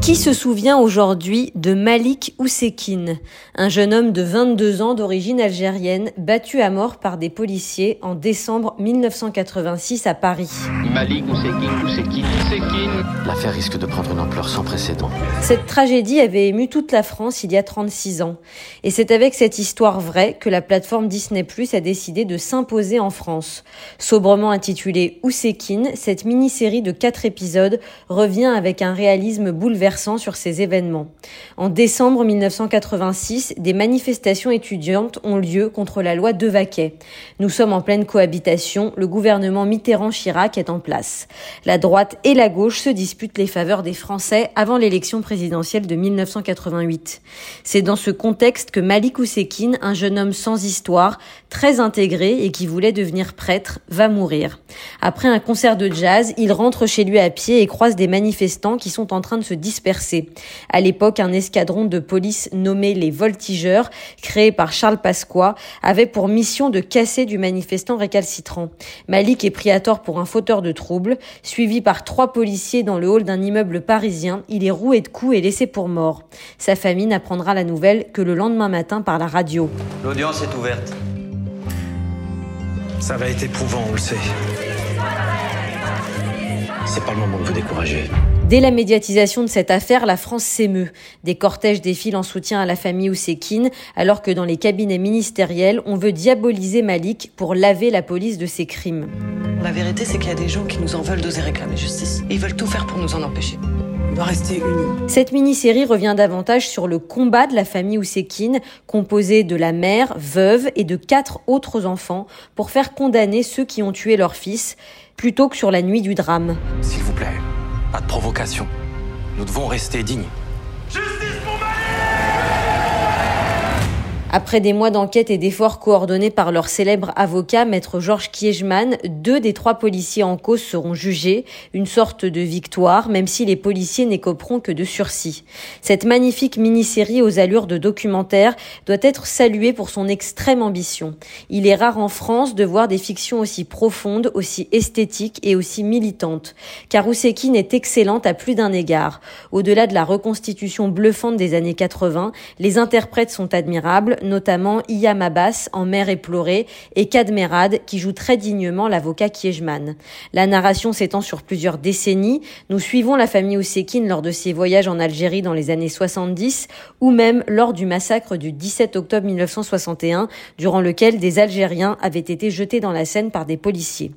Qui se souvient aujourd'hui de Malik Oussekine, un jeune homme de 22 ans d'origine algérienne battu à mort par des policiers en décembre 1986 à Paris Malik Oussekine, Oussekine, Oussekine. L'affaire risque de prendre une ampleur sans précédent. Cette tragédie avait ému toute la France il y a 36 ans. Et c'est avec cette histoire vraie que la plateforme Disney Plus a décidé de s'imposer en France. Sobrement intitulée Oussekine, cette mini-série de 4 épisodes revient avec un réalisme bouleversant sur ces événements. En décembre 1986, des manifestations étudiantes ont lieu contre la loi Devaquet. Nous sommes en pleine cohabitation, le gouvernement Mitterrand-Chirac est en place. La droite et la gauche se disputent les faveurs des Français avant l'élection présidentielle de 1988. C'est dans ce contexte que Malik Oussekine, un jeune homme sans histoire, très intégré et qui voulait devenir prêtre, va mourir. Après un concert de jazz, il rentre chez lui à pied et croise des manifestants qui sont en train de se disputer à l'époque, un escadron de police nommé les Voltigeurs, créé par Charles Pasqua, avait pour mission de casser du manifestant récalcitrant. Malik est pris à tort pour un fauteur de troubles. Suivi par trois policiers dans le hall d'un immeuble parisien, il est roué de coups et laissé pour mort. Sa famille n'apprendra la nouvelle que le lendemain matin par la radio. L'audience est ouverte. Ça va être éprouvant, on le sait. C'est pas le moment de vous décourager. Dès la médiatisation de cette affaire, la France s'émeut. Des cortèges défilent en soutien à la famille Oussekine, alors que dans les cabinets ministériels, on veut diaboliser Malik pour laver la police de ses crimes. La vérité, c'est qu'il y a des gens qui nous en veulent d'oser réclamer justice. ils veulent tout faire pour nous en empêcher. On doit rester unis. Cette mini-série revient davantage sur le combat de la famille Oussekine, composée de la mère, veuve et de quatre autres enfants, pour faire condamner ceux qui ont tué leur fils, plutôt que sur la nuit du drame. S'il vous plaît. Pas de provocation. Nous devons rester dignes. Après des mois d'enquête et d'efforts coordonnés par leur célèbre avocat, maître Georges Kiechman, deux des trois policiers en cause seront jugés, une sorte de victoire, même si les policiers n'écoperont que de sursis. Cette magnifique mini-série aux allures de documentaire doit être saluée pour son extrême ambition. Il est rare en France de voir des fictions aussi profondes, aussi esthétiques et aussi militantes. Car Oussekine est excellente à plus d'un égard. Au-delà de la reconstitution bluffante des années 80, les interprètes sont admirables, notamment Iyam Abbas en Mère éplorée et Kadmerad qui joue très dignement l'avocat Kiejman. La narration s'étend sur plusieurs décennies. Nous suivons la famille Oussekine lors de ses voyages en Algérie dans les années 70 ou même lors du massacre du 17 octobre 1961 durant lequel des Algériens avaient été jetés dans la Seine par des policiers.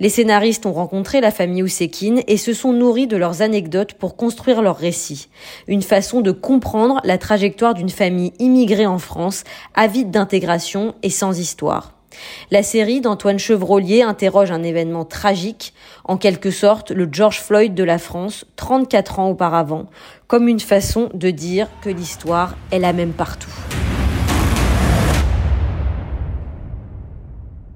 Les scénaristes ont rencontré la famille Oussekine et se sont nourris de leurs anecdotes pour construire leur récit. Une façon de comprendre la trajectoire d'une famille immigrée en France avide d'intégration et sans histoire. La série d'Antoine Chevrolier interroge un événement tragique, en quelque sorte le George Floyd de la France, 34 ans auparavant, comme une façon de dire que l'histoire est la même partout.